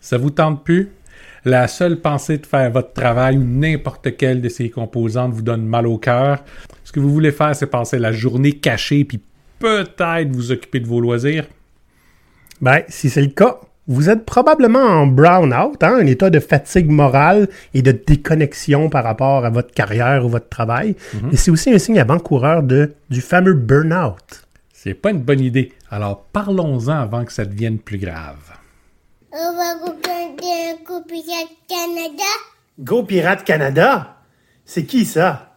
Ça vous tente plus? La seule pensée de faire votre travail ou n'importe quelle de ces composantes vous donne mal au cœur. Ce que vous voulez faire, c'est passer la journée cachée puis peut-être vous occuper de vos loisirs. Ben, si c'est le cas, vous êtes probablement en brown-out, hein, un état de fatigue morale et de déconnexion par rapport à votre carrière ou votre travail. Et c'est aussi un signe avant-coureur de, du fameux burn-out. C'est pas une bonne idée. Alors parlons-en avant que ça devienne plus grave. On va regarder un coup Pirate Canada. Go Pirate Canada? C'est qui ça?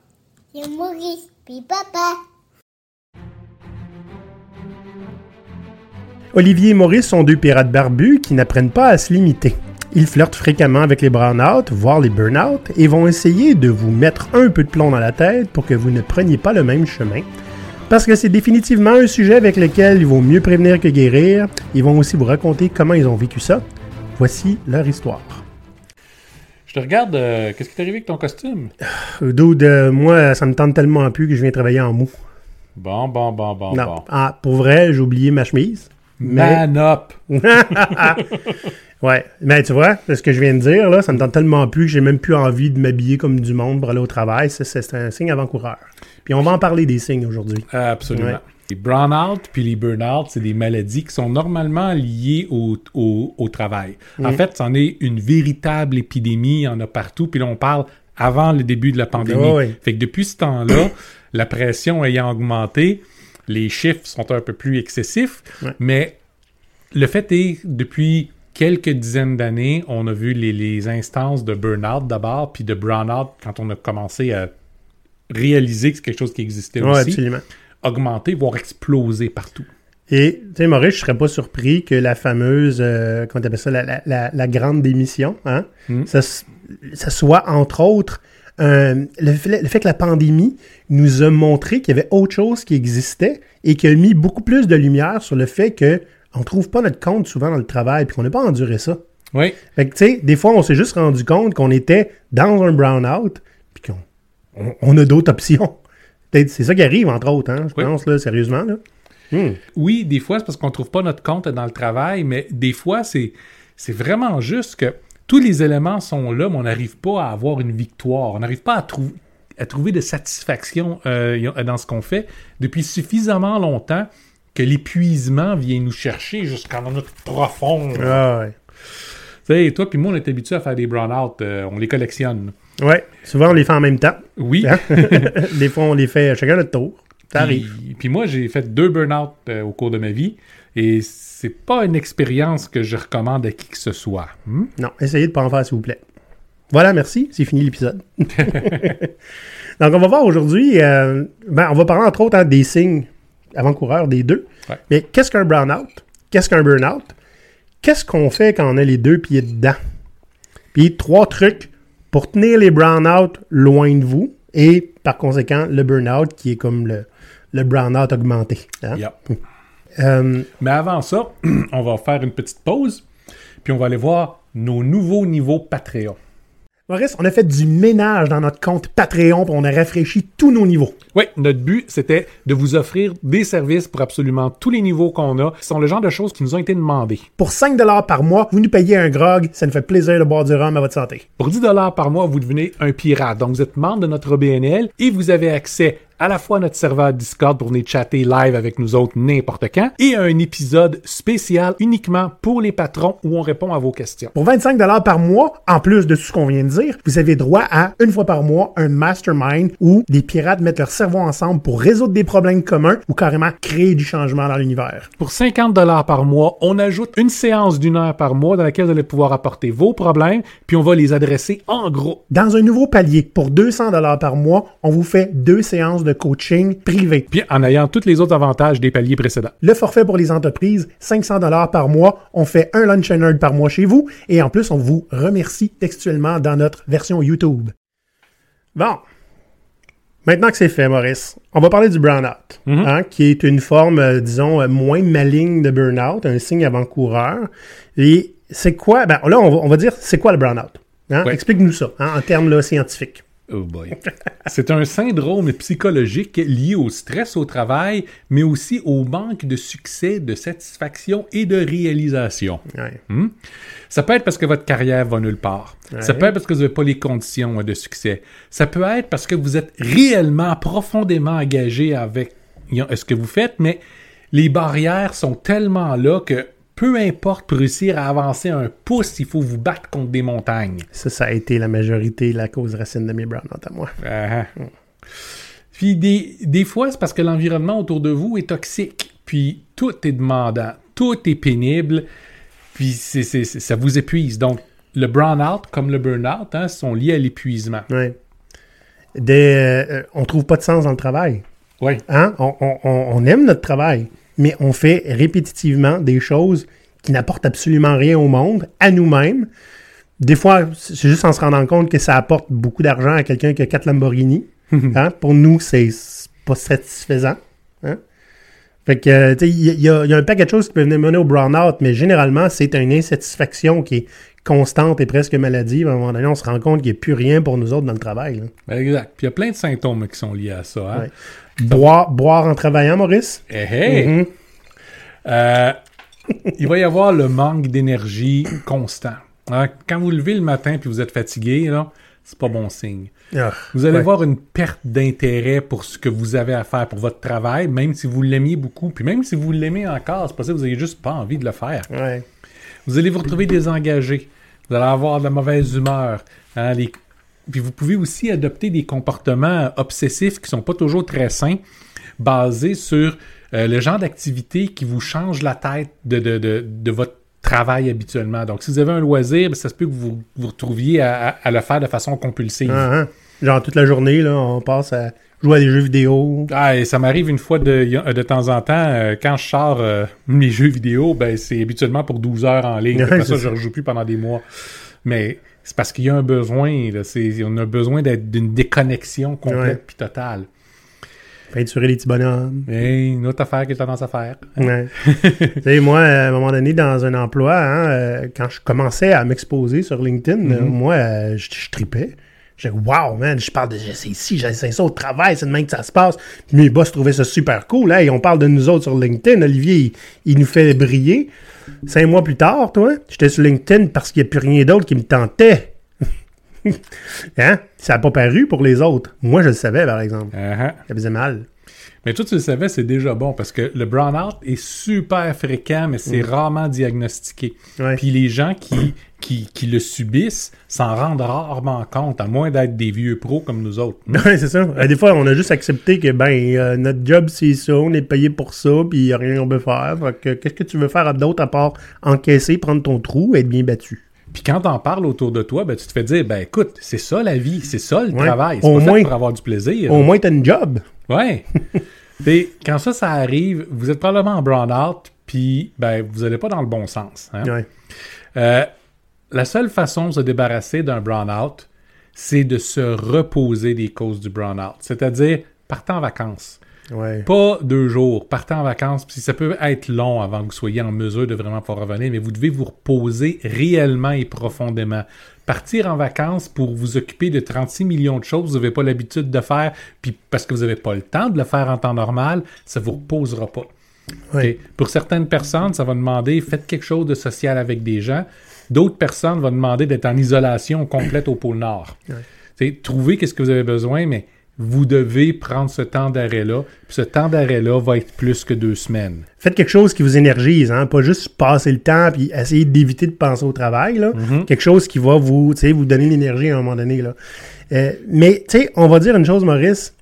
C'est Maurice, puis papa. Olivier et Maurice sont deux pirates barbus qui n'apprennent pas à se limiter. Ils flirtent fréquemment avec les brown-out, voire les burn-out, et vont essayer de vous mettre un peu de plomb dans la tête pour que vous ne preniez pas le même chemin. Parce que c'est définitivement un sujet avec lequel il vaut mieux prévenir que guérir. Ils vont aussi vous raconter comment ils ont vécu ça. Voici leur histoire. Je te regarde, euh, qu'est-ce qui t'est arrivé avec ton costume? Euh, Dude, euh, moi, ça me tente tellement plus que je viens travailler en mou. Bon, bon, bon, bon, non, bon. ah, pour vrai, j'ai oublié ma chemise. Mais- Man up! ouais, mais tu vois, ce que je viens de dire, là, ça me tente tellement plus que j'ai même plus envie de m'habiller comme du monde pour aller au travail. C'est c'est un signe avant-coureur. Puis on va en parler des signes aujourd'hui. Absolument. Ouais. Les brown-out puis les burn-out, c'est des maladies qui sont normalement liées au, au, au travail. En Mm. fait, c'en est une véritable épidémie, il y en a partout, puis là, on parle avant le début de la pandémie. Ouais, ouais. Fait que depuis ce temps-là, la pression ayant augmenté, les chiffres sont un peu plus excessifs, Ouais. mais le fait est, depuis quelques dizaines d'années, on a vu les, les instances de burn-out d'abord, puis de brown-out quand on a commencé à réaliser que c'est quelque chose qui existait Ouais, aussi absolument. augmenter, voire exploser partout. Et, tu sais, Maurice, je serais pas surpris que la fameuse, euh, comment t'appelles ça, la, la, la, la grande démission, hein, Mm. ça, s- ça soit, entre autres, un- le, fait, le fait que la pandémie nous a montré qu'il y avait autre chose qui existait et qui a mis beaucoup plus de lumière sur le fait que on trouve pas notre compte souvent dans le travail puis qu'on n'a pas enduré ça. Oui, Fait que, tu sais, des fois, on s'est juste rendu compte qu'on était dans un brown-out puis qu'on on, on a d'autres options. Peut-être C'est ça qui arrive, entre autres, hein, je Oui. pense, là, sérieusement. Là. Hmm. oui, des fois, c'est parce qu'on trouve pas notre compte dans le travail, mais des fois, c'est, c'est vraiment juste que tous les éléments sont là, mais on n'arrive pas à avoir une victoire. On n'arrive pas à, trou- à trouver de satisfaction euh, dans ce qu'on fait depuis suffisamment longtemps que l'épuisement vient nous chercher jusqu'en notre profond. Tu Ah, ouais. sais, toi puis moi, on est habitués à faire des brown-out, euh, on les collectionne. Ouais, souvent on les fait en même temps. Oui. Hein? des fois, on les fait chacun notre tour. Ça arrive. Puis, puis moi, j'ai fait deux burn-out euh, au cours de ma vie et c'est pas une expérience que je recommande à qui que ce soit. Hmm? Non, essayez de pas en faire, s'il vous plaît. Voilà, merci. C'est fini l'épisode. Donc, on va voir aujourd'hui, euh, ben, on va parler entre autres hein, des signes avant-coureurs des deux. Ouais. Mais qu'est-ce qu'un brown-out? Qu'est-ce qu'un burn-out? Qu'est-ce qu'on fait quand on a les deux pieds dedans? Puis, trois trucs pour tenir les brown-out loin de vous et, par conséquent, le burn-out qui est comme le, le brown-out augmenté. hein? Yeah. Euh, Mais avant ça, on va faire une petite pause, puis on va aller voir nos nouveaux niveaux Patreon. Maurice, on a fait du ménage dans notre compte Patreon, puis on a rafraîchi tous nos niveaux. Oui, notre but, c'était de vous offrir des services pour absolument tous les niveaux qu'on a. Ce sont le genre de choses qui nous ont été demandées. Pour 5 par mois, vous nous payez un grog, ça nous fait plaisir de boire du rhum à votre santé. Pour 10 dollars par mois, vous devenez un pirate. Donc, vous êtes membre de notre BNL et vous avez accès à la fois notre serveur Discord pour venir chatter live avec nous autres n'importe quand et un épisode spécial uniquement pour les patrons où on répond à vos questions. Pour 25 par mois, en plus de tout ce qu'on vient de dire, vous avez droit à, une fois par mois, un mastermind où des pirates mettent leur cerveau ensemble pour résoudre des problèmes communs ou carrément créer du changement dans l'univers. Pour 50 dollars par mois, on ajoute une séance d'une heure par mois dans laquelle vous allez pouvoir apporter vos problèmes puis on va les adresser en gros. Dans un nouveau palier, pour 200 par mois, on vous fait deux séances de coaching privé. Puis en ayant tous les autres avantages des paliers précédents. Le forfait pour les entreprises, 500 dollars par mois. On fait un lunch and learn par mois chez vous et en plus, on vous remercie textuellement dans notre version YouTube. Bon. Maintenant que c'est fait, Maurice, on va parler du burn-out, hein, qui est une forme, euh, disons, euh, moins maligne de burn-out, un signe avant-coureur. Et c'est quoi? Ben, là, on va, on va dire, c'est quoi le burn-out? Hein? Ouais. Explique-nous ça, hein, en termes là, scientifiques. Oh boy. C'est un syndrome psychologique lié au stress au travail, mais aussi au manque de succès, de satisfaction et de réalisation. Ouais. Hmm? Ça peut être parce que votre carrière va nulle part. Ça peut être parce que vous n'avez pas les conditions de succès. Ça peut être parce que vous êtes réellement, profondément engagé avec ce que vous faites, mais les barrières sont tellement là que peu importe pour réussir à avancer un pouce, il faut vous battre contre des montagnes. Ça, ça a été la majorité, la cause racine de mes brownouts à moi. Ah. Puis des, des fois, c'est parce que l'environnement autour de vous est toxique. Puis tout est demandant, tout est pénible. Puis c'est- ça vous épuise. Donc, le burn-out comme le burn-out hein, sont liés à l'épuisement. Ouais. Des, euh, on trouve pas de sens dans le travail. Oui. Hein? On- on- on aime notre travail, mais on fait répétitivement des choses qui n'apportent absolument rien au monde, à nous-mêmes. Des fois, c'est juste en se rendant compte que ça apporte beaucoup d'argent à quelqu'un qui a quatre Lamborghini. Hein? Pour nous, c'est pas satisfaisant. Hein? Fait que, euh, tu sais, il y, a- y un paquet de choses qui peuvent mener au burn-out, mais généralement, c'est une insatisfaction qui est constante et presque maladive. À un moment donné, on se rend compte qu'il n'y a plus rien pour nous autres dans le travail. là. Exact. Puis il y a plein de symptômes qui sont liés à ça. hein? Ouais. Boire, boire en travaillant, Maurice? Eh, hey! Mhm. Euh, il va y avoir le manque d'énergie constant. Quand vous levez le matin puis vous êtes fatigué, là, c'est pas bon signe. Ah, Vous allez ouais. voir une perte d'intérêt pour ce que vous avez à faire pour votre travail, même si vous l'aimiez beaucoup. Puis même si vous l'aimez encore, c'est possible que vous n'ayez juste pas envie de le faire. Ouais. Vous allez vous retrouver désengagé. Vous allez avoir de la mauvaise humeur. hein, les- Puis vous pouvez aussi adopter des comportements obsessifs qui sont pas toujours très sains, basés sur euh, le genre d'activité qui vous change la tête de, de, de, de votre travail habituellement. Donc, si vous avez un loisir, ben, ça se peut que vous vous retrouviez à, à- à le faire de façon compulsive. Ah, ah. Genre toute la journée, là, on passe à jouer à des jeux vidéo. Ah, et ça m'arrive une fois de, de temps en temps, euh, quand je sors euh, mes jeux vidéo, ben c'est habituellement pour 12 heures en ligne. Après ça, je ne rejoue plus pendant des mois. Mais c'est parce qu'il y a un besoin, là, c'est, on a besoin d'être d'une déconnexion complète puis totale. Peinturer les petits bonhommes. Et une autre affaire que j'ai tendance à faire. Ouais. tu sais, moi, à un moment donné, dans un emploi, hein, euh, quand je commençais à m'exposer sur LinkedIn, euh, moi, euh, je, je tripais. Je disais, wow, man, je parle de c'est ici, j'essaie ça au travail, c'est de même que ça se passe. Puis mes boss trouvaient ça super cool. Hey, on parle de nous autres sur LinkedIn. Olivier, il, il nous fait briller. Cinq mois plus tard, toi, j'étais sur LinkedIn parce qu'il n'y a plus rien d'autre qui me tentait. hein? Ça n'a pas paru pour les autres. Moi, je le savais, par exemple. Uh-huh. Ça faisait mal. Mais toi, tu le savais, c'est déjà bon parce que le burn-out est super fréquent, mais c'est rarement diagnostiqué. Ouais. Puis les gens qui, qui, qui le subissent s'en rendent rarement compte, à moins d'être des vieux pros comme nous autres. Ouais, c'est ça. Euh, Des fois, on a juste accepté que, ben, euh, notre job, c'est ça, on est payé pour ça, puis il n'y a rien qu'on peut faire. Fait que, qu'est-ce que tu veux faire d'autre à part encaisser, prendre ton trou et être bien battu? Puis quand t'en parles autour de toi, ben, tu te fais dire, ben écoute, c'est ça la vie, c'est ça le Ouais. travail. C'est Au pas fait moins- pour avoir du plaisir. Au moins, t'as une job. Ouais. Quand ça, ça arrive, vous êtes probablement en burn-out, puis ben, vous n'allez pas dans le bon sens. hein. Ouais. Euh, la seule façon de se débarrasser d'un burn-out, c'est de se reposer des causes du burn-out. C'est-à-dire, partez en vacances. Ouais. Pas deux jours, partez en vacances. Puis ça peut être long avant que vous soyez en mesure de vraiment pouvoir revenir, mais vous devez vous reposer réellement et profondément. Partir en vacances pour vous occuper de 36 millions de choses que vous n'avez pas l'habitude de faire, puis parce que vous n'avez pas le temps de le faire en temps normal, ça vous reposera pas. Pour certaines personnes, ça va demander faites quelque chose de social avec des gens. D'autres personnes vont demander d'être en isolation complète au pôle Nord. Trouvez qu'est-ce que vous avez besoin, mais vous devez prendre ce temps d'arrêt-là. Puis ce temps d'arrêt-là va être plus que deux semaines. Faites quelque chose qui vous énergise, hein? Pas juste passer le temps puis essayer d'éviter de penser au travail, là. Quelque chose qui va vous, vous donner l'énergie à un moment donné, là. Euh, mais, tu sais, on va dire une chose, Maurice.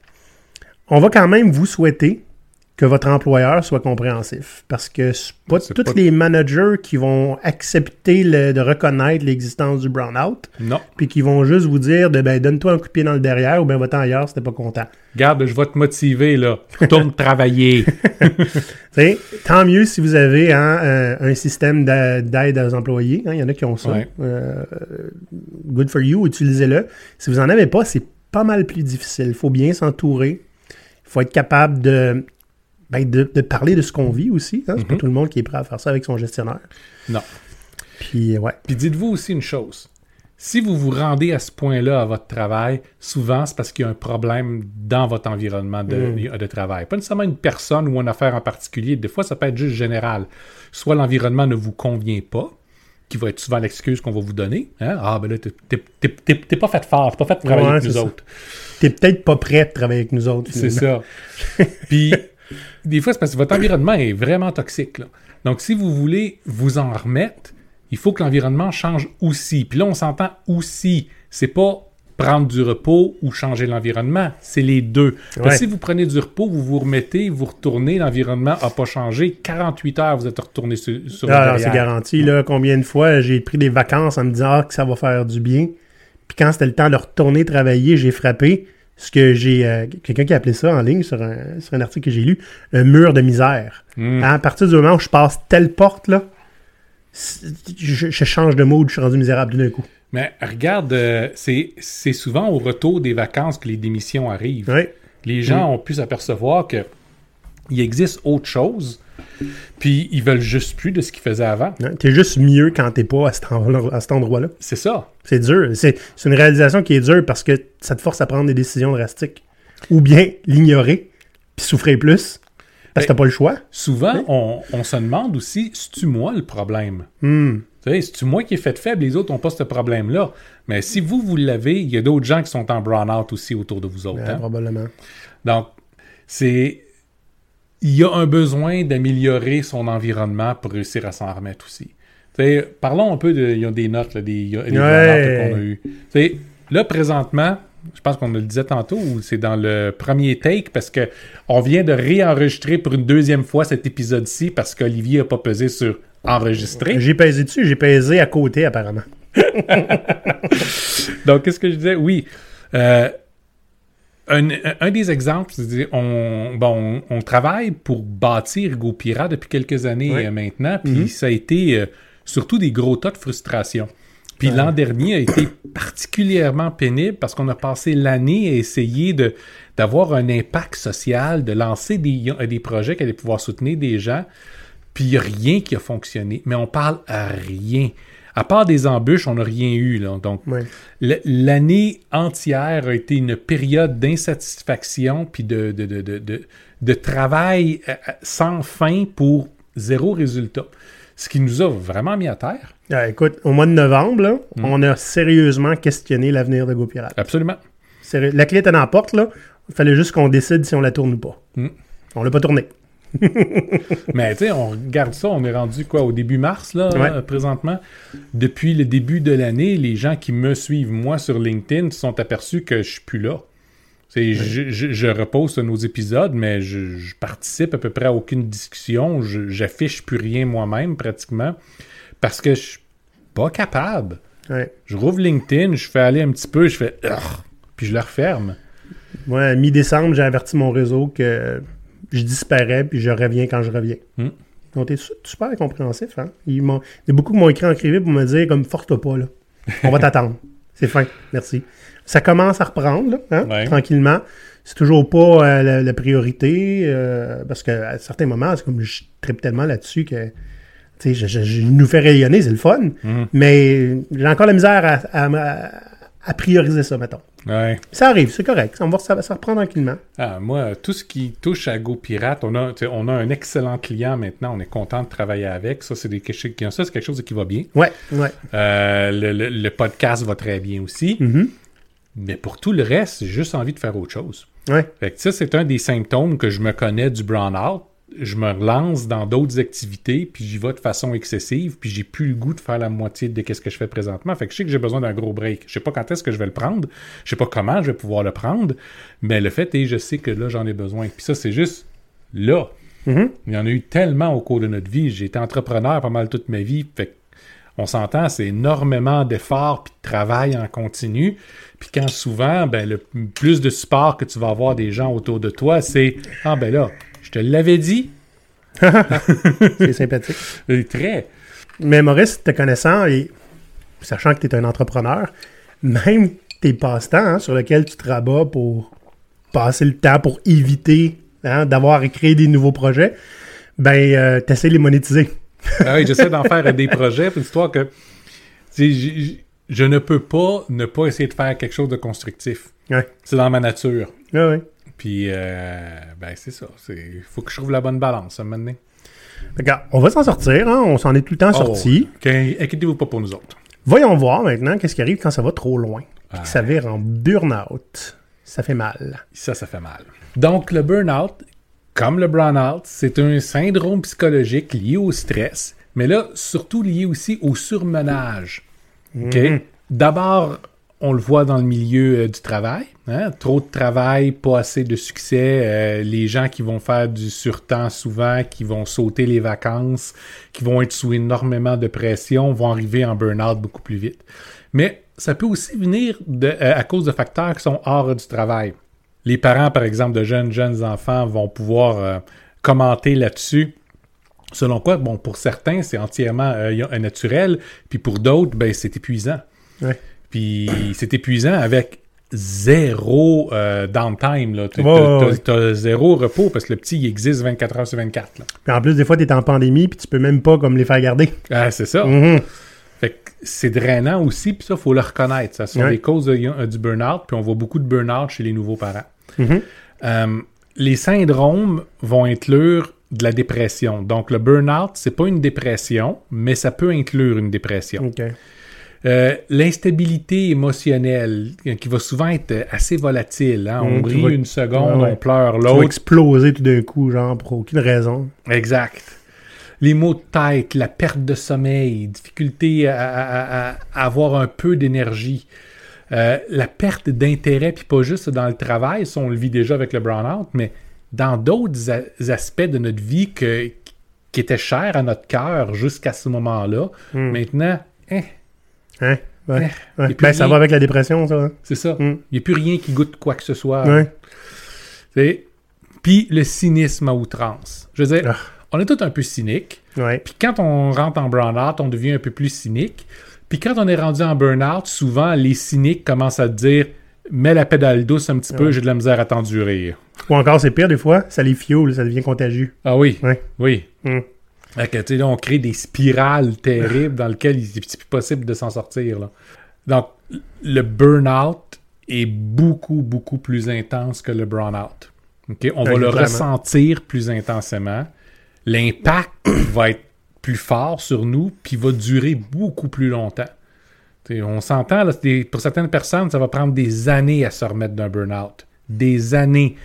On va quand même vous souhaiter que votre employeur soit compréhensif. Parce que pas tous pas- les managers qui vont accepter le- de reconnaître l'existence du burn-out, Non. puis qui vont juste vous dire de ben donne-toi un coup de pied dans le derrière ou ben va-t'en ailleurs si t'es pas content. Garde, je vais te motiver, là. Retourne travailler. Tant mieux si vous avez hein, un, un système d'a- d'aide aux employés. hein, Il y en a qui ont ça. Ouais. Euh, good for you, utilisez-le. Si vous n'en avez pas, c'est pas mal plus difficile. Il faut bien s'entourer. Il faut être capable de, ben, de, de parler de ce qu'on vit aussi. hein. C'est pas Mhm. tout le monde qui est prêt à faire ça avec son gestionnaire. non. Puis, euh, ouais. Puis dites-vous aussi une chose. si vous vous rendez à ce point-là à votre travail, souvent c'est parce qu'il y a un problème dans votre environnement de, Mm. de travail. Pas nécessairement une personne ou une affaire en particulier. Des fois, ça peut être juste général. Soit l'environnement ne vous convient pas, qui va être souvent l'excuse qu'on va vous donner. hein. Ah, ben là, t'es- pas fait fort, t'es pas fait de travailler Ouais, avec nous ça. autres. T'es peut-être pas prêt de travailler avec nous autres. C'est ça. Puis, des fois, c'est parce que votre environnement est vraiment toxique. là. Donc, si vous voulez vous en remettre, il faut que l'environnement change aussi. Puis là, on s'entend aussi. C'est pas prendre du repos ou changer l'environnement. C'est les deux. Parce que si vous prenez du repos, vous vous remettez, vous retournez, l'environnement n'a pas changé. 48 heures, vous êtes retourné sur, sur le Ah, non, c'est garanti. Là, combien de fois j'ai pris des vacances en me disant ah, que ça va faire du bien. Puis quand c'était le temps de retourner travailler, j'ai frappé ce que j'ai. euh, Quelqu'un qui a appelé ça en ligne sur un, sur un article que j'ai lu, un mur de misère. Mm. À partir du moment où je passe telle porte, là, je, je change de mode, je suis rendu misérable d'un coup. Mais regarde, euh, c'est souvent au retour des vacances que les démissions arrivent. Les gens ont pu s'apercevoir que il existe autre chose, puis ils veulent juste plus de ce qu'ils faisaient avant. Ouais. T'es juste mieux quand t'es pas à cet, endroit- à cet endroit-là. C'est ça. C'est dur. C'est c'est une réalisation qui est dure parce que ça te force à prendre des décisions drastiques. Ou bien l'ignorer, puis souffrir plus, parce que Ben- t'as pas le choix. Souvent, on, on se demande aussi, c'est-tu moi le problème? Tu sais, c'est-tu moi qui est fait faible, les autres n'ont pas ce problème-là. Mais si vous, vous l'avez, il y a d'autres gens qui sont en brown-out aussi autour de vous autres. Ouais, hein. Probablement. Donc, c'est... Il y a un besoin d'améliorer son environnement pour réussir à s'en remettre aussi. Parlons un peu de... Il y a des notes, là, des, Ouais. burn-out qu'on a eues. Là, présentement, je pense qu'on le disait tantôt, c'est dans le premier take, parce que on vient de réenregistrer pour une deuxième fois cet épisode-ci, parce qu'Olivier n'a pas pesé sur enregistrer. J'ai pesé dessus, j'ai pesé à côté apparemment. Donc, qu'est-ce que je disais? Oui. Euh, un, un des exemples, on, bon, on, travaille pour bâtir GoPira depuis quelques années euh, maintenant, puis Mhm. ça a été euh, surtout des gros tas de frustration. Puis Ouais. l'an dernier a été particulièrement pénible parce qu'on a passé l'année à essayer de d'avoir un impact social, de lancer des, des projets qui allaient pouvoir soutenir des gens, puis il n'y a rien qui a fonctionné. Mais on parle à rien. À part des embûches, on n'a rien eu. Là. Donc, Ouais. L'année entière a été une période d'insatisfaction puis de, de, de, de, de- de travail euh, euh, sans fin pour zéro résultat. Ce qui nous a vraiment mis à terre. Ah, écoute, au mois de novembre, là, Mm. on a sérieusement questionné l'avenir de GoPirate. Absolument. La clé était dans la porte, là. Il fallait juste qu'on décide si on la tourne ou pas. Mm. On l'a pas tournée. Mais tu sais, on regarde ça, on est rendu quoi au début mars, là, Ouais. présentement? Depuis le début de l'année, les gens qui me suivent, moi, sur LinkedIn, se sont aperçus que je suis plus là. C'est- Je, je, je repose nos épisodes, mais je, je participe à peu près à aucune discussion. Je- J'affiche plus rien moi-même, pratiquement, parce que je suis pas capable. Ouais. Je rouvre LinkedIn, je fais aller un petit peu, je fais... Puis je le referme. Moi, à mi-décembre, j'ai averti mon réseau que je disparais puis je reviens quand je reviens. Mm. Donc, t'es su- super compréhensif, hein? Ils m'ont- Il y a beaucoup qui m'ont écrit en privé pour me dire, comme, force-toi pas, là. On va t'attendre. C'est fin. Merci. Ça commence à reprendre, là, hein, Ouais. tranquillement. C'est toujours pas euh, la, la priorité, euh, parce qu'à certains moments, c'est comme je tripe tellement là-dessus que, tu sais, je, je- je nous fait rayonner, c'est le fun, Mhm. mais j'ai encore la misère à, à- à- à prioriser ça, mettons. Ouais. Ça arrive, c'est correct. On va, ça, ça reprend tranquillement. Ah, moi, tout ce qui touche à GoPirate, on a, on a un excellent client maintenant. On est content de travailler avec. Ça, c'est des, quelque chose- ça, c'est quelque chose qui va bien. Ouais, ouais. Euh, le, le- le podcast va très bien aussi. Mhm. Mais pour tout le reste, j'ai juste envie de faire autre chose. Ouais. Fait que ça, c'est un des symptômes que je me connais du brown-out. Je me relance dans d'autres activités, puis j'y vais de façon excessive, puis j'ai plus le goût de faire la moitié de ce que je fais présentement. Fait que je sais que j'ai besoin d'un gros break. Je sais pas quand est-ce que je vais le prendre, je sais pas comment je vais pouvoir le prendre, mais le fait est, je sais que là, j'en ai besoin. Puis ça, c'est juste là. Mhm. Il y en a eu tellement au cours de notre vie. J'ai été entrepreneur pas mal toute ma vie. Fait on s'entend, c'est énormément d'efforts puis de travail en continu. Puis quand souvent, ben, le plus de support que tu vas avoir des gens autour de toi, c'est Ah ben là, je te l'avais dit. C'est sympathique. Euh, Très. Mais Maurice, te connaissant et sachant que tu es un entrepreneur, même tes passe-temps hein, sur lesquels tu te rabats pour passer le temps, pour éviter hein, d'avoir à créer des nouveaux projets, ben, tu essaies de les monétiser. Ah oui, j'essaie d'en faire des projets. Puis l'histoire que je ne peux pas ne pas essayer de faire quelque chose de constructif. Ouais. C'est dans ma nature. Ouais, ouais. Puis, euh, ben, c'est ça. Il faut que je trouve la bonne balance, à un moment donné. Regarde, on va s'en sortir, hein? on s'en est tout le temps Oh, sorti. OK, Inquiétez-vous pas pour nous autres. Voyons voir maintenant qu'est-ce qui arrive quand ça va trop loin. Puis que ça vire en burn-out. Ça fait mal. Ça, ça fait mal. Donc, le burn-out, comme le brown-out, c'est un syndrome psychologique lié au stress, mais là, surtout lié aussi au surmenage. OK? D'abord, on le voit dans le milieu euh, du travail. Hein, Trop de travail, pas assez de succès. euh, les gens qui vont faire du surtemps souvent, qui vont sauter les vacances, qui vont être sous énormément de pression, vont arriver en burn-out beaucoup plus vite. Mais ça peut aussi venir de- euh, à cause de facteurs qui sont hors du travail. Les parents, par exemple, de jeunes, jeunes enfants vont pouvoir euh, commenter là-dessus. Selon quoi, bon, pour certains, c'est entièrement naturel, puis pour d'autres, ben, c'est épuisant. Ouais. Puis c'est épuisant avec zéro euh, downtime. Là. T'as, Ouais, ouais, ouais. zéro repos parce que le petit, il existe 24 heures sur 24. Là. Puis en plus, des fois, t'es en pandémie, puis tu peux même pas comme les faire garder. Ah, c'est ça. Mhm. Fait que c'est drainant aussi, puis ça, il faut le reconnaître. Ça sont Ouais. des causes de- euh, du burn-out, puis on voit beaucoup de burn-out chez les nouveaux parents. Mhm. Euh, les syndromes vont inclure de la dépression. Donc, le burn-out, c'est pas une dépression, mais ça peut inclure une dépression. Euh, L'instabilité émotionnelle, euh, qui va souvent être assez volatile. hein. On Mm, tu rit vas- une seconde, Ouais, on pleure Tu vas l'autre. exploser tout d'un coup, genre, pour aucune raison. Exact. Les maux de tête, la perte de sommeil, difficulté à, à- à- à avoir un peu d'énergie, euh, la perte d'intérêt, puis pas juste dans le travail, ça on le vit déjà avec le burn-out, mais dans d'autres aspects de notre vie que- qui étaient chers à notre cœur jusqu'à ce moment-là. Hmm. Maintenant, hein, Hein? Ouais. Ouais. Ben, ça va avec la dépression, ça. hein? c'est ça. Hmm. Il n'y a plus rien qui goûte quoi que ce soit. Ouais. Puis le cynisme à outrance. Je veux dire, Ah. on est tous un peu cyniques. Puis quand on rentre en burn-out, on devient un peu plus cynique. Puis quand on est rendu en burn-out, souvent, les cyniques commencent à te dire Mets la pédale douce un petit peu, j'ai de la misère à t'endurer. Ou encore, c'est pire des fois, ça les fuel, ça devient contagieux. Ah oui, Ouais. oui. Hmm. Que, là, on crée des spirales terribles dans lesquelles il est plus possible de s'en sortir. là. Donc, le burn-out est beaucoup, beaucoup plus intense que le burn-out. On va le ressentir plus intensément. L'impact va être plus fort sur nous, puis va durer beaucoup plus longtemps. T'sais, on s'entend, pour certaines personnes, ça va prendre des années à se remettre d'un burn-out. Des années.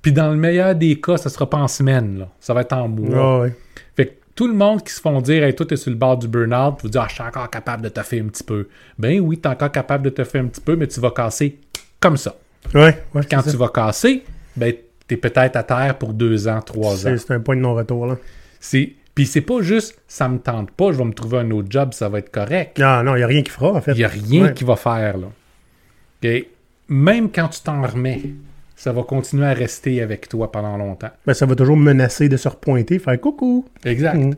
Puis dans le meilleur des cas, ça sera pas en semaine, là. ça va être en mois. Ouais. Fait que tout le monde qui se font dire Hey, toi, t'es sur le bord du burn-out, vous dire Ah, je suis encore capable de te faire un petit peu. Ben oui, t'es encore capable de te faire un petit peu, mais tu vas casser comme ça. Ouais. ouais Quand tu ça. vas casser, ben t'es peut-être à terre pour deux ans, trois ans. C'est un point de non-retour, là. C'est... Puis c'est pas juste ça me tente pas, je vais me trouver un autre job, ça va être correct. Non, non, il n'y a rien qui fera, en fait. Il n'y a rien Ouais. qui va faire là. Même quand tu t'en remets, ça va continuer à rester avec toi pendant longtemps. Ben, ça va toujours menacer de se repointer, faire coucou. Exact. Mm.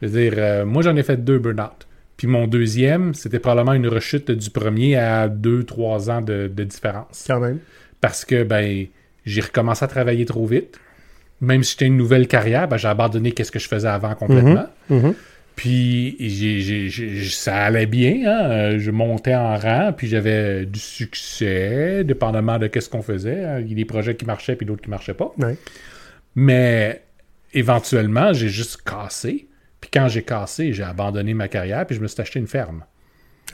Je veux dire, euh, moi j'en ai fait deux burn-out. Puis mon deuxième, c'était probablement une rechute du premier à deux, trois ans de, de différence. Quand même. Parce que ben j'ai recommencé à travailler trop vite. Même si j'étais une nouvelle carrière, ben, j'ai abandonné qu'est-ce que je faisais avant complètement. Mhm. Puis j'ai, j'ai- j'ai- ça allait bien, hein. Euh, je montais en rang, puis j'avais du succès, dépendamment de qu'est-ce qu'on faisait. hein. Il y a des projets qui marchaient, puis d'autres qui marchaient pas. Ouais. Mais éventuellement, j'ai juste cassé. Puis quand j'ai cassé, j'ai abandonné ma carrière, puis je me suis acheté une ferme.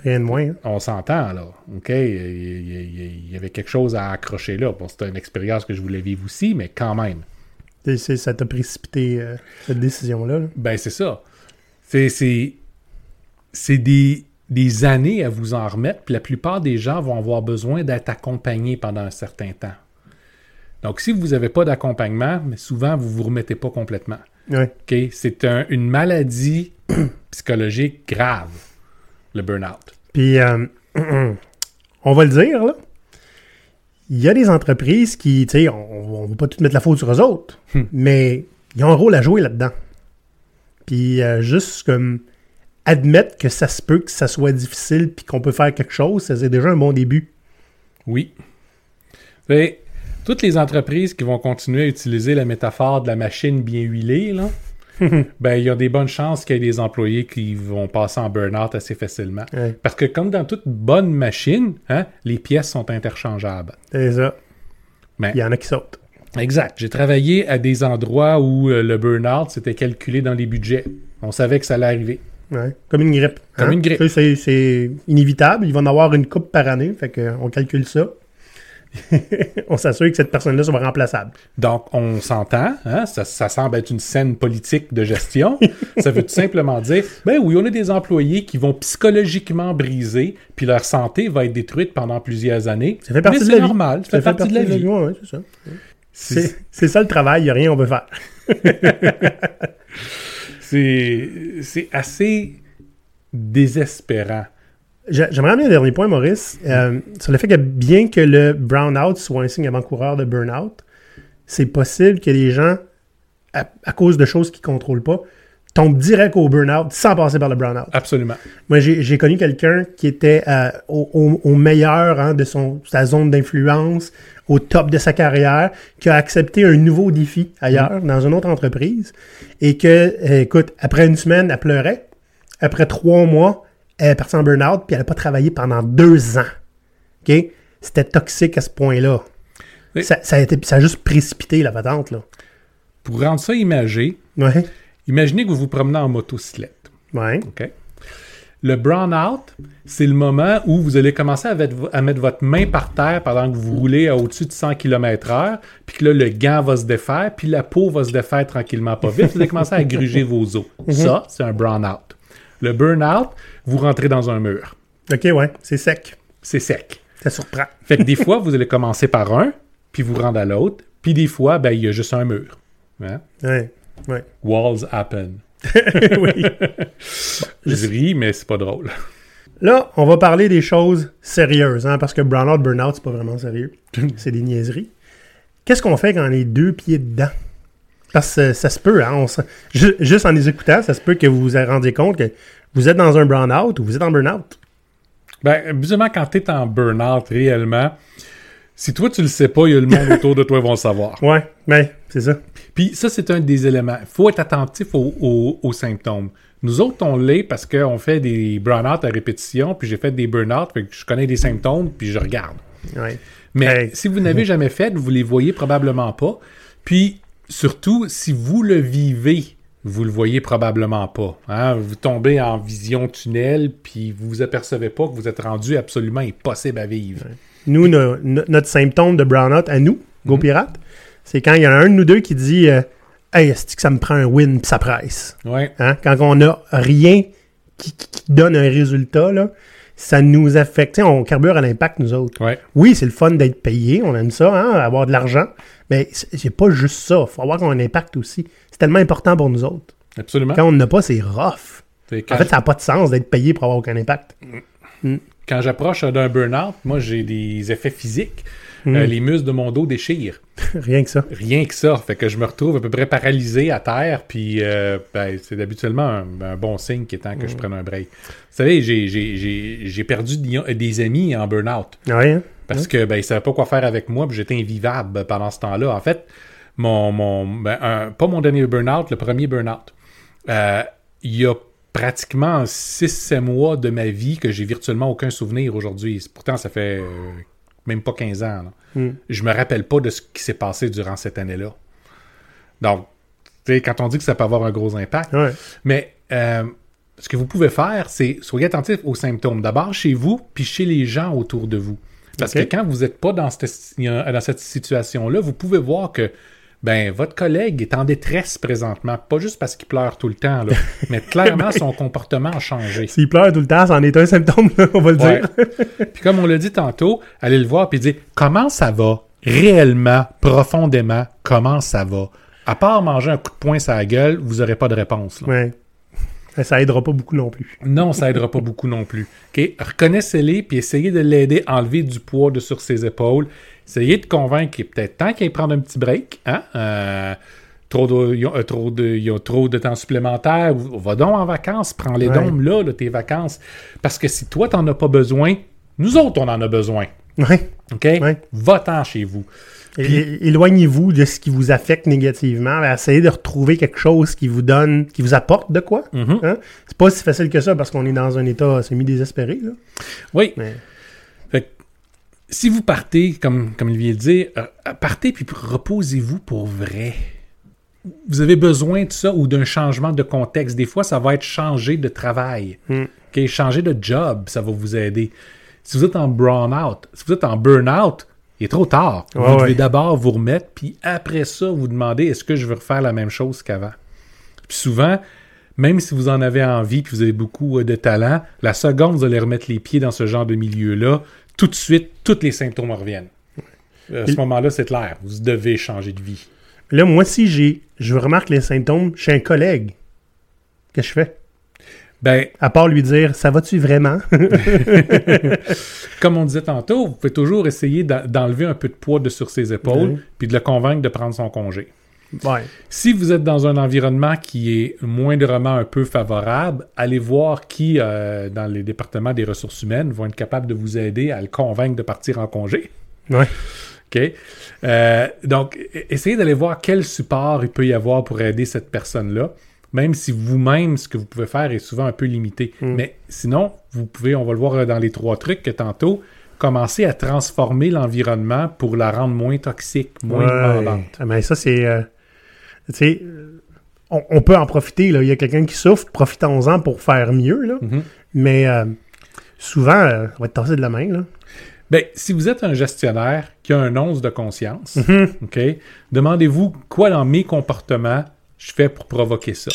Rien de moins. hein. On s'entend, là. OK? Il y, avait quelque chose à accrocher là. Bon, c'était une expérience que je voulais vivre aussi, mais quand même. C'est- ça t'a précipité, euh, cette décision-là. là? Ben, c'est ça. C'est, des, des années à vous en remettre, puis la plupart des gens vont avoir besoin d'être accompagnés pendant un certain temps. Donc, si vous n'avez pas d'accompagnement, mais souvent, vous ne vous remettez pas complètement. C'est un- une maladie psychologique grave, le burn-out. Puis, euh, on va le dire, là. Il y a des entreprises qui, tu sais, on, on va pas tout mettre la faute sur eux autres, Hmm. mais ils ont un rôle à jouer là-dedans. Puis, euh, juste comme admettre que ça se peut que ça soit difficile puis qu'on peut faire quelque chose, ça, c'est déjà un bon début. Oui. Savez, toutes les entreprises qui vont continuer à utiliser la métaphore de la machine bien huilée, là, ben il y a des bonnes chances qu'il y ait des employés qui vont passer en burn-out assez facilement. Ouais. Parce que comme dans toute bonne machine, hein, les pièces sont interchangeables. C'est ça. Mais- Il y en a qui sautent. Exact. J'ai travaillé à des endroits où euh, le burn-out c'était calculé dans les budgets. On savait que ça allait arriver. Ouais. Comme une grippe. hein? Comme une grippe. C'est inévitable. Il va en avoir une coupe par année. Fait qu'on calcule ça. on s'assure que cette personne-là soit remplaçable. Donc, on s'entend, hein, ça, ça semble être une scène politique de gestion. ça veut tout simplement dire, ben oui, on a des employés qui vont psychologiquement briser, puis leur santé va être détruite pendant plusieurs années. Ça fait partie Mais de c'est la vie. normal, ça, fait partie de la vie. ouais, ouais, c'est ça. C'est- ça le travail. Il n'y a rien qu'on peut faire. C'est assez désespérant. J'a- J'aimerais amener un dernier point, Maurice, euh, sur le fait que bien que le brown-out soit un signe avant-coureur de burn-out, c'est possible que les gens, à, à cause de choses qu'ils ne contrôlent pas, tombent direct au burn-out sans passer par le brown-out. Absolument. Moi, j'ai connu quelqu'un qui était euh, au meilleur hein, de son, sa zone d'influence, au top de sa carrière, qui a accepté un nouveau défi ailleurs, dans une autre entreprise, et que, euh, écoute, après une semaine, elle pleurait. Après trois mois, elle est partie en burn-out, puis elle n'a pas travaillé pendant deux ans. OK? C'était toxique à ce point-là. Oui. Ça, ça a été, ça a juste précipité la patente, là. Pour rendre ça imagé, Ouais. imaginez que vous vous promenez en motocyclette. Ouais. OK? Le brown-out, c'est le moment où vous allez commencer à, mettre- à mettre votre main par terre pendant que vous roulez à au-dessus de 100 km/h, puis que là, le gant va se défaire, puis la peau va se défaire tranquillement pas vite. Vous allez commencer à gruger vos os. Ça, c'est un brown-out. Le burn-out, vous rentrez dans un mur. OK, ouais. C'est sec. C'est sec. Ça surprend. Fait que des fois, vous allez commencer par un, puis vous rendre à l'autre, puis des fois, ben, il y a juste un mur. Hein? Ouais. Ouais. Walls happen. oui. Je ris, mais c'est pas drôle. Là, on va parler des choses sérieuses, hein, parce que Brownout, Burnout, c'est pas vraiment sérieux. c'est des niaiseries. Qu'est-ce qu'on fait quand on est deux pieds dedans? Parce que ça se peut, hein, on se- ju- juste en les écoutant, ça se peut que vous vous rendiez compte que vous êtes dans un Brownout ou vous êtes en Burnout. Ben, habituellement, quand t'es en burn-out réellement, si toi tu le sais pas, il y a le monde autour de toi qui vont le savoir. Ouais, mais c'est ça. Puis ça, c'est un des éléments. Il faut être attentif aux, aux- aux symptômes. Nous autres, on l'est parce qu'on fait des burn-out à répétition, puis j'ai fait des burn-out, fait que je connais des symptômes, puis je regarde. Ouais. Mais Hey. si vous n'avez jamais fait, vous les voyez probablement pas. Puis surtout, si vous le vivez, vous le voyez probablement pas. hein. Vous tombez en vision tunnel, puis vous vous apercevez pas que vous êtes rendu absolument impossible à vivre. Nous, no- no- notre symptôme de Brownout à nous, Go Mhm. Pirate, c'est quand il y en a un de nous deux qui dit euh, Hey, est-ce que ça me prend un win pis ça presse? Ouais. Hein? Quand on n'a rien qui, qui- qui donne un résultat, là, ça nous affecte. On carbure à l'impact, nous autres. Ouais. Oui, c'est le fun d'être payé, on aime ça, hein, avoir de l'argent, mais c'est pas juste ça. faut avoir un impact aussi. C'est tellement important pour nous autres. Absolument. Quand on n'a pas, c'est rough. En fait, ça n'a pas de sens d'être payé pour avoir aucun impact. quand j'approche d'un burn-out, moi, j'ai des effets physiques. Mm. Euh, les muscles de mon dos déchirent. Rien que ça. Rien que ça. Fait que je me retrouve à peu près paralysé à terre, puis euh, ben, c'est habituellement un, un bon signe qui est temps que je prenne un break. Vous savez, j'ai- perdu des, des amis en burn-out. Rien. Parce que ben, ils savaient pas quoi faire avec moi, puis j'étais invivable pendant ce temps-là. En fait, mon, mon ben, un- pas mon dernier burn-out, le premier burn-out. Euh, il y a pratiquement 6-7 mois de ma vie que j'ai virtuellement aucun souvenir aujourd'hui. Pourtant, ça fait euh, même pas 15 ans. là. Mm. Je me rappelle pas de ce qui s'est passé durant cette année-là. Donc, quand on dit que ça peut avoir un gros impact, Ouais. mais euh, ce que vous pouvez faire, c'est soyez attentif aux symptômes. D'abord chez vous, puis chez les gens autour de vous. Parce que quand vous n'êtes pas dans cette, dans cette situation-là, vous pouvez voir que ben, votre collègue est en détresse présentement. Pas juste parce qu'il pleure tout le temps, là, mais clairement, son comportement a changé. S'il pleure tout le temps, c'en est un symptôme, là, on va le Ouais. dire. Puis comme on l'a dit tantôt, allez le voir puis dire comment ça va réellement, profondément, comment ça va? À part manger un coup de poing sur la gueule, vous n'aurez pas de réponse. là. Ouais. Ça aidera pas beaucoup non plus. Non, ça aidera pas beaucoup non plus. Reconnaissez-les puis essayez de l'aider à enlever du poids de sur ses épaules. Essayez de convaincre qu'il est peut-être temps qu'il prenne un petit break. Hein? Euh, trop de, ils, ont, euh, trop de, ils ont trop de temps supplémentaire. Va donc en vacances. Prends les Ouais. dômes là, là, tes vacances. Parce que si toi, t'en as pas besoin, nous autres, on en a besoin. Ouais. OK? Ouais. Va-t'en chez vous. Éloignez-vous de ce qui vous affecte négativement. Essayez de retrouver quelque chose qui vous donne, qui vous apporte de quoi. Mhm. Hein? C'est pas si facile que ça parce qu'on est dans un état semi-désespéré. Oui. Mais- Fait que, si vous partez, comme, comme il vient de dire, euh, partez puis reposez-vous pour vrai. Vous avez besoin de ça ou d'un changement de contexte. Des fois, ça va être changer de travail. Mm. OK? Changer de job, ça va vous aider. Si vous êtes en burn-out, si vous êtes en burn-out, il est trop tard. Ouais, vous devez ouais. d'abord vous remettre, puis après ça, vous demandez est-ce que je veux refaire la même chose qu'avant? Puis souvent, même si vous en avez envie puis vous avez beaucoup euh, de talent, la seconde vous allez remettre les pieds dans ce genre de milieu-là, tout de suite, tous les symptômes reviennent. Euh, À ce moment-là, c'est clair. Vous devez changer de vie. Là, moi, si j'ai, je remarque les symptômes chez un collègue, qu'est-ce que je fais? Ben, À part lui dire, ça va-tu vraiment? comme on disait tantôt, vous pouvez toujours essayer d'en- d'enlever un peu de poids de sur ses épaules puis de le convaincre de prendre son congé. ouais. Si vous êtes dans un environnement qui est moindrement un peu favorable, allez voir qui, euh, dans les départements des ressources humaines, vont être capables de vous aider à le convaincre de partir en congé. Ouais. OK? Euh, donc, e- essayez d'aller voir quel support il peut y avoir pour aider cette personne-là, même si vous-même, ce que vous pouvez faire est souvent un peu limité. Mm. Mais sinon, vous pouvez, on va le voir euh, dans les trois trucs que tantôt, commencer à transformer l'environnement pour la rendre moins toxique, moins Ouais. demandante. Ah, Mais ça, c'est. euh, tu sais, euh, on, on peut en profiter. Là. Il y a quelqu'un qui souffre, profitons-en pour faire mieux. Là. Mhm. Mais euh, souvent, euh, on va être tassé de la main. Là. Ben, si vous êtes un gestionnaire qui a un once de conscience. OK, demandez-vous quoi dans mes comportements je fais pour provoquer ça.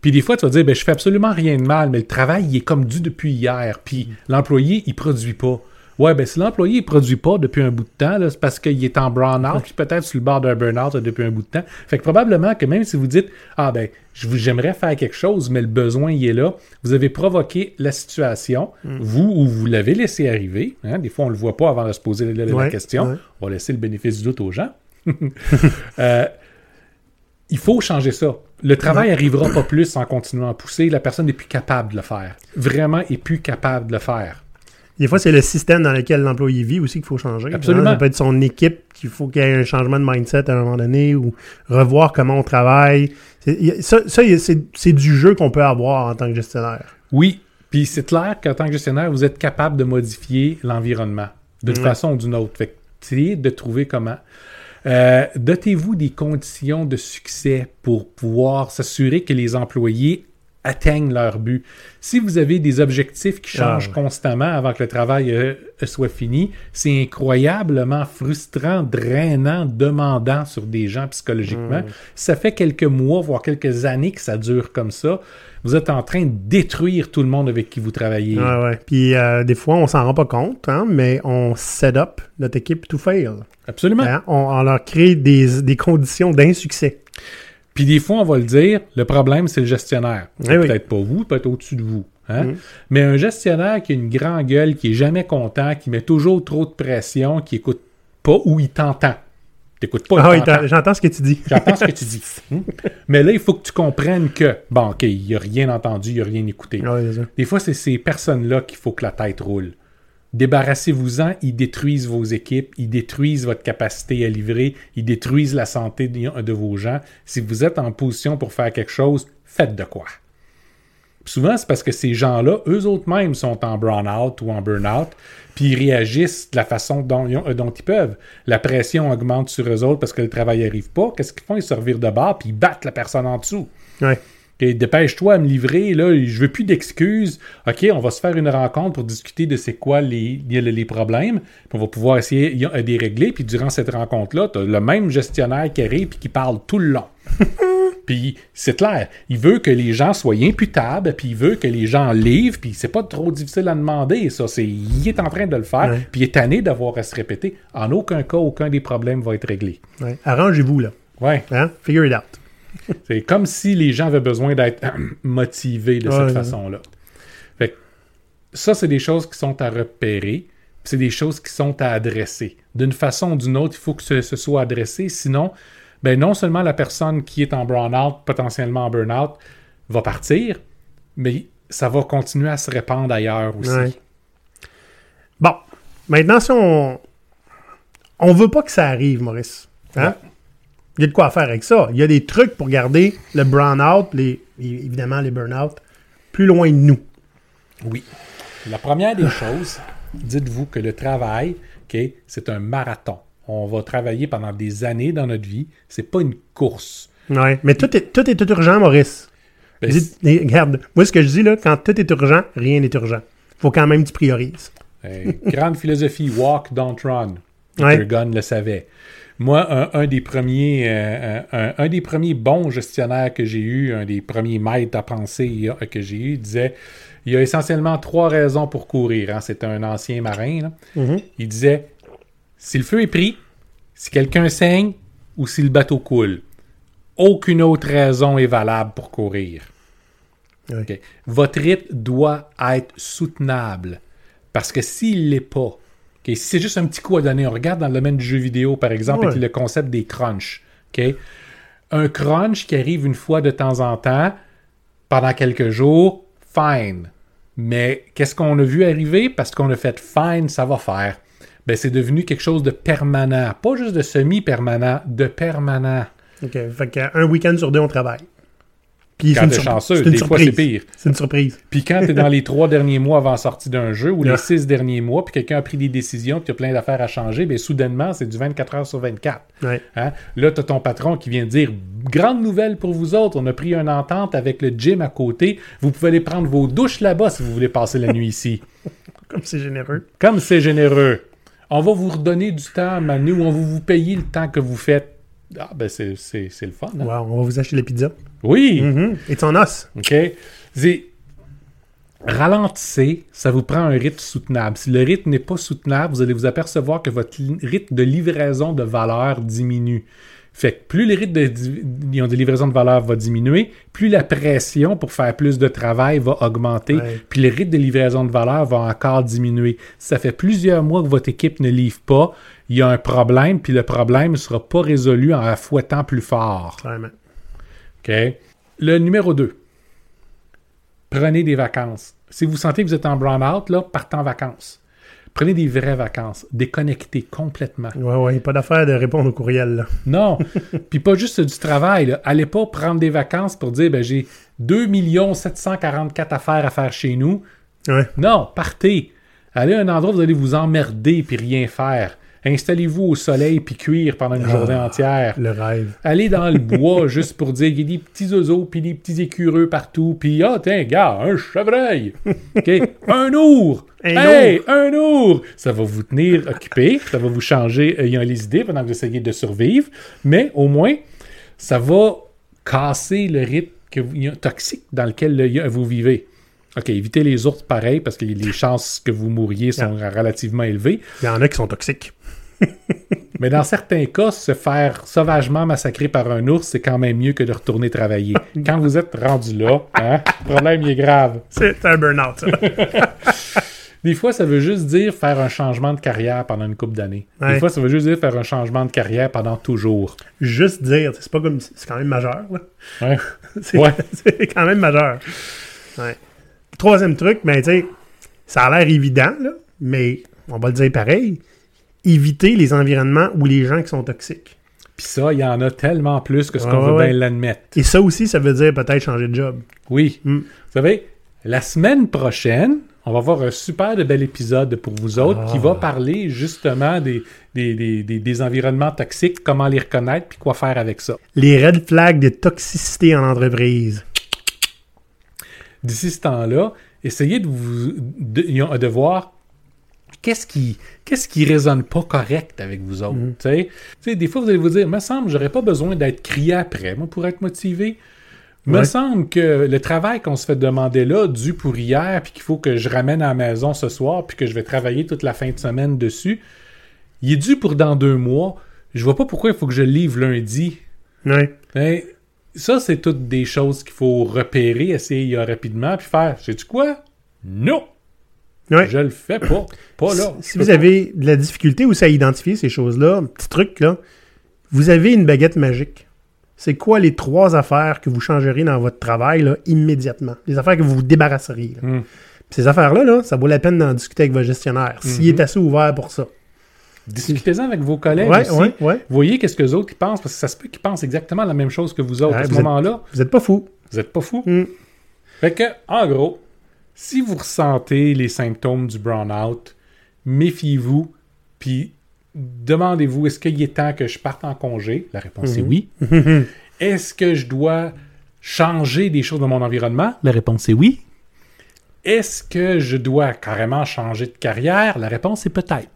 Puis des fois, tu vas dire, ben, je fais absolument rien de mal, mais le travail, il est comme dû depuis hier. Puis l'employé, il produit pas. Ouais, ben si l'employé ne produit pas depuis un bout de temps, c'est parce qu'il est en brown-out, puis peut-être sur le bord d'un burn-out depuis un bout de temps. Fait que probablement que même si vous dites Ah ben, j'aimerais faire quelque chose, mais le besoin il est là, vous avez provoqué la situation, vous ou vous l'avez laissé arriver. hein, des fois, on ne le voit pas avant de se poser la, la- la Ouais, question. ouais. On va laisser le bénéfice du doute aux gens. Euh, il faut changer ça. Le travail arrivera pas plus en continuant à pousser. La personne n'est plus capable de le faire. Vraiment, est plus capable de le faire. Des fois, c'est le système dans lequel l'employé vit aussi qu'il faut changer. Absolument. Hein, Ça peut être son équipe qu'il faut qu'il y ait un changement de mindset à un moment donné ou revoir comment on travaille. Ça, c'est du jeu qu'on peut avoir en tant que gestionnaire. Oui, puis c'est clair qu'en tant que gestionnaire, vous êtes capable de modifier l'environnement d'une façon ou d'une autre. Fait que de trouver comment. Euh, Dotez-vous des conditions de succès pour pouvoir s'assurer que les employés atteignent leur but. Si vous avez des objectifs qui Ah, changent ouais. constamment avant que le travail euh, soit fini, c'est incroyablement frustrant, drainant, demandant sur des gens psychologiquement. Ça fait quelques mois, voire quelques années que ça dure comme ça. Vous êtes en train de détruire tout le monde avec qui vous travaillez. Ouais. Puis euh, des fois, on s'en rend pas compte, hein, mais on set up notre équipe to fail. Absolument. Hein? On, on leur crée des, des conditions d'insuccès. Puis des fois, on va le dire, le problème, c'est le gestionnaire. Eh oui. peut-être pas vous, peut-être au-dessus de vous. hein? Mhm. Mais un gestionnaire qui a une grande gueule, qui est jamais content, qui met toujours trop de pression, qui écoute pas ou il t'entend. T'écoutes pas, Ah oui, j'entends ce que tu dis. J'entends ce que tu dis. Hmm? Mais là, il faut que tu comprennes que, bon, OK, il a rien entendu, il a rien écouté. Ouais. Des fois, c'est ces personnes-là qu'il faut que la tête roule. Débarrassez-vous-en, ils détruisent vos équipes, ils détruisent votre capacité à livrer, ils détruisent la santé de, vos gens. Si vous êtes en position pour faire quelque chose, faites de quoi. Souvent, c'est parce que ces gens-là, eux autres mêmes sont en burn-out ou en burn-out, puis ils réagissent de la façon dont, ils euh, peuvent. La pression augmente sur eux autres parce que le travail n'arrive pas. Qu'est-ce qu'ils font? Ils se de bord, puis ils battent la personne en dessous. Dépêche-toi à me livrer, là, je veux plus d'excuses. OK, on va se faire une rencontre pour discuter de c'est quoi les, les, les problèmes. Puis on va pouvoir essayer euh, de les régler. Puis durant cette rencontre-là, tu as le même gestionnaire qui arrive et qui parle tout le long. puis c'est clair, il veut que les gens soient imputables, puis il veut que les gens livrent, puis c'est pas trop difficile à demander, ça. C'est, il est en train de le faire, Ouais. puis il est tanné d'avoir à se répéter. En aucun cas, aucun des problèmes va être réglé. Ouais. Arrangez-vous, là. Ouais. Hein? Figure it out. C'est comme si les gens avaient besoin d'être motivés de cette ouais. façon-là. Fait que ça, c'est des choses qui sont à repérer, c'est des choses qui sont à adresser. D'une façon ou d'une autre, il faut que ce, ce soit adressé, sinon, ben non seulement la personne qui est en burn-out, potentiellement en burn-out, va partir, mais ça va continuer à se répandre ailleurs aussi. Ouais. Bon. Maintenant, si on. On veut pas que ça arrive, Maurice. Hein? Il y a de quoi faire avec ça. Il y a des trucs pour garder le brown-out, les, évidemment les burn-out, plus loin de nous. Oui. La première des choses, dites-vous que le travail, OK, c'est un marathon. On va travailler pendant des années dans notre vie. C'est pas une course. Ouais. Mais tout est, tout est urgent, Maurice. Ben, Dites- regarde, moi, ce que je dis, là, quand tout est urgent, rien n'est urgent. faut quand même que tu priorises. Grande philosophie, walk, don't run. Ouais. Peter Gunn le savait. Moi, un, un des premiers, euh, un, un des premiers bons gestionnaires que j'ai eu, un des premiers maîtres à penser euh, que j'ai eu, disait il y a essentiellement trois raisons pour courir. hein. C'était un ancien marin. là. Mhm. Il disait si le feu est pris, si quelqu'un saigne ou si le bateau coule. Aucune autre raison est valable pour courir. Votre rythme doit être soutenable. Parce que s'il ne l'est pas, Si c'est juste un petit coup à donner, on regarde dans le domaine du jeu vidéo, par exemple, Ouais. avec le concept des crunchs. Un crunch qui arrive une fois de temps en temps, pendant quelques jours, fine. Mais qu'est-ce qu'on a vu arriver? Parce qu'on a fait fine, ça va faire. Ben, c'est devenu quelque chose de permanent. Pas juste de semi-permanent, de permanent. OK. Fait qu'un week-end sur deux, on travaille. Puis Quand c'est une, t'es chanceux, des fois, surprise. c'est pire. C'est une surprise. Puis quand tu es dans les trois derniers mois avant la sortie d'un jeu ou les six derniers mois, puis quelqu'un a pris des décisions, puis tu as plein d'affaires à changer, bien soudainement, c'est du 24 heures sur 24. Ouais. Hein? Là, tu as ton patron qui vient dire Grande nouvelle pour vous autres, on a pris une entente avec le gym à côté. Vous pouvez aller prendre vos douches là-bas si vous voulez passer la nuit ici. Comme c'est généreux. Comme c'est généreux. On va vous redonner du temps, Manu, on va vous payer le temps que vous faites. Ah, ben c'est c'est- c'est le fun. hein? Wow, on va vous acheter les pizzas. Oui! Et ton os. OK? C'est- Ralentissez, ça vous prend un rythme soutenable. Si le rythme n'est pas soutenable, vous allez vous apercevoir que votre rythme de livraison de valeur diminue. Fait que plus le rythme de, livraison de valeur va diminuer, plus la pression pour faire plus de travail va augmenter, Ouais. puis le rythme de livraison de valeur va encore diminuer. Si ça fait plusieurs mois que votre équipe ne livre pas, il y a un problème, puis le problème ne sera pas résolu en la fouettant plus fort. Clairement. OK? Le numéro 2. Prenez des vacances. Si vous sentez que vous êtes en burn-out, là, partez en vacances. Prenez des vraies vacances. Déconnectez complètement. Ouais, ouais. Pas d'affaire de répondre au courriel, là. Non. Puis pas juste du travail. Là. Allez pas prendre des vacances pour dire ben, j'ai 2 744 affaires à faire chez nous. Ouais. Non, partez. Allez à un endroit où vous allez vous emmerder puis rien faire. Installez-vous au soleil puis cuire pendant une Ah. journée entière. Le rêve. Aller dans le bois juste pour dire qu'il y a des petits oiseaux puis des petits écureux partout puis ah tiens gars un chevreuil ok? Un ours Un hey un ours ça va vous tenir occupé ça va vous changer ayant les idées pendant que vous essayez de survivre mais au moins ça va casser le rythme que vous- toxique dans lequel le- vous vivez ok évitez les ours pareil parce que les chances que vous mouriez sont relativement élevées Il y en a qui sont toxiques. mais dans certains cas, se faire sauvagement massacrer par un ours, c'est quand même mieux que de retourner travailler. Quand vous êtes rendu là, hein, le problème il est grave. C'est un burn-out. Des fois, ça veut juste dire faire un changement de carrière pendant une couple d'années. Ouais. Des fois, ça veut juste dire faire un changement de carrière pendant toujours. Juste dire, c'est pas comme. C'est quand même majeur, là. Ouais. C'est Ouais. c'est quand même majeur. Ouais. Troisième truc, ben, tu sais, ça a l'air évident, là, mais on va le dire pareil. Éviter les environnements ou les gens qui sont toxiques. Puis ça, il y en a tellement plus que ce qu'on ouais, veut bien l'admettre. Et ça aussi, ça veut dire peut-être changer de job. Oui. Mm. Vous savez, la semaine prochaine, on va avoir un super de bel épisode pour vous autres qui Ah. va parler justement des, des, des- des- des environnements toxiques, comment les reconnaître, puis quoi faire avec ça. Les red flags de toxicité en entreprise. D'ici ce temps-là, essayez de, vous, de, de voir qu'est-ce qui qu'est-ce qui résonne pas correct avec vous autres. Sais, des fois, vous allez vous dire, me semble, j'aurais pas besoin d'être crié après, moi, pour être motivé. Me Ouais. semble que le travail qu'on se fait demander là, dû pour hier, puis qu'il faut que je ramène à la maison ce soir, puis que je vais travailler toute la fin de semaine dessus, il est dû pour dans deux mois. Je vois pas pourquoi il faut que je le livre lundi. Ouais. Ça, c'est toutes des choses qu'il faut repérer, essayer euh, rapidement, puis faire. Sais-tu quoi? Non! Ouais. Je le fais pas. Pas là. Si vous avez de la difficulté aussi à identifier ces choses-là, un petit truc là, vous avez une baguette magique. C'est quoi les trois affaires que vous changeriez dans votre travail là, immédiatement? Les affaires que vous vous débarrasseriez. là. Hmm. Ces affaires-là, là, ça vaut la peine d'en discuter avec votre gestionnaire, s'il Mhm. est assez ouvert pour ça. Discutez-en avec vos collègues Ouais, aussi. ouais, ouais. Voyez qu'est-ce que les autres pensent, parce que ça se peut qu'ils pensent exactement la même chose que vous autres. À ce moment-là, Vous êtes pas fou. vous n'êtes pas fous. Mm. Fait que, en gros, si vous ressentez les symptômes du burn-out, méfiez-vous, puis demandez-vous est-ce qu'il est temps que je parte en congé? La réponse est oui. est-ce que je dois changer des choses dans mon environnement? La réponse est oui. Est-ce que je dois carrément changer de carrière? La réponse est peut-être.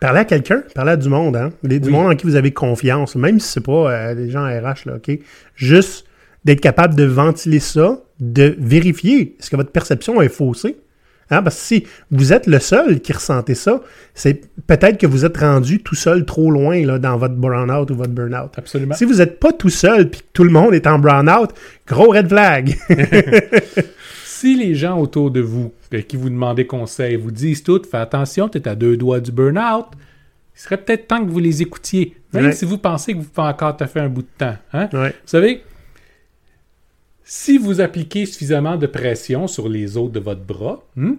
Parlez à quelqu'un, parlez à du monde, hein. Du Oui. monde en qui vous avez confiance, même si c'est pas euh, des gens RH, là, OK? Juste d'être capable de ventiler ça, de vérifier est-ce que votre perception est faussée. Hein? Parce que si vous êtes le seul qui ressentez ça, c'est peut-être que vous êtes rendu tout seul trop loin là, dans votre burn-out ou votre burn-out. Absolument. Si vous n'êtes pas tout seul puis que tout le monde est en burn-out, gros red flag. Si les gens autour de vous euh, qui vous demandent conseil vous disent tout, fais attention, tu es à deux doigts du burn-out, il serait peut-être temps que vous les écoutiez. Même Ouais. si vous pensez que vous pouvez encore te faire un bout de temps. Hein? ouais. Vous savez, si vous appliquez suffisamment de pression sur les os de votre bras, hmm,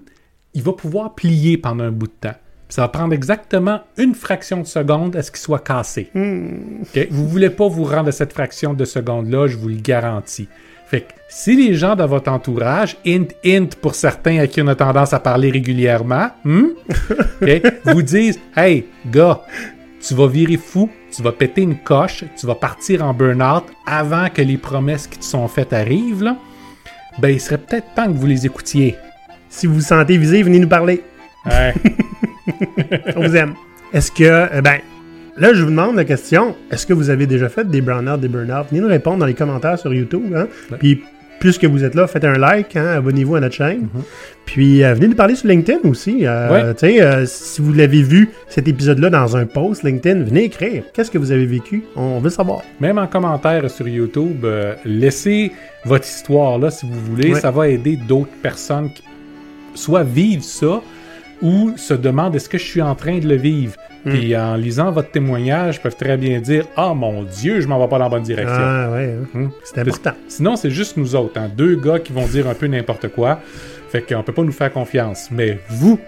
il va pouvoir plier pendant un bout de temps. Ça va prendre exactement une fraction de seconde à ce qu'il soit cassé. OK? Vous ne voulez pas vous rendre à cette fraction de seconde-là, je vous le garantis. Fait que si les gens dans votre entourage, hint, hint pour certains à qui on a tendance à parler régulièrement, hmm, vous disent Hey, gars, tu vas virer fou, tu vas péter une coche, tu vas partir en burn-out avant que les promesses qui te sont faites arrivent, là, ben il serait peut-être temps que vous les écoutiez. Si vous vous sentez visé, venez nous parler. Ouais. On vous aime. Est-ce que, euh, ben, là, je vous demande la question, est-ce que vous avez déjà fait des burn-out, des burn-out? Venez nous répondre dans les commentaires sur YouTube, hein? Ouais. Puis, plus que vous êtes là, faites un like, hein? abonnez-vous à notre chaîne. Puis, euh, venez nous parler sur LinkedIn aussi. Euh, Ouais. Euh, si vous l'avez vu, cet épisode-là, dans un post LinkedIn, venez écrire. Qu'est-ce que vous avez vécu? On veut savoir. Même en commentaire sur YouTube, laissez votre histoire là si vous voulez. Ouais. Ça va aider d'autres personnes qui soit vivent ça ou se demandent est-ce que je suis en train de le vivre? Hmm. Puis en lisant votre témoignage, peuvent très bien dire Ah mon Dieu, je m'en vais pas dans la bonne direction. Ah, ouais, hein. Hmm. c'est important. Sinon, c'est juste nous autres, hein, deux gars qui vont dire un peu n'importe quoi. Fait qu'on peut pas nous faire confiance. Mais vous,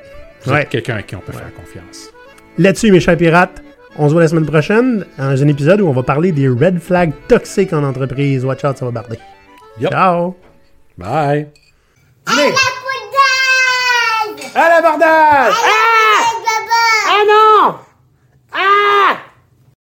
vous Ouais. êtes quelqu'un à qui on peut faire confiance. Là-dessus, mes chers pirates, on se voit la semaine prochaine dans un épisode où on va parler des red flags toxiques en entreprise. Watch out, ça va barder. Ciao! Bye! À l'abordage Ah ah, ah non Ah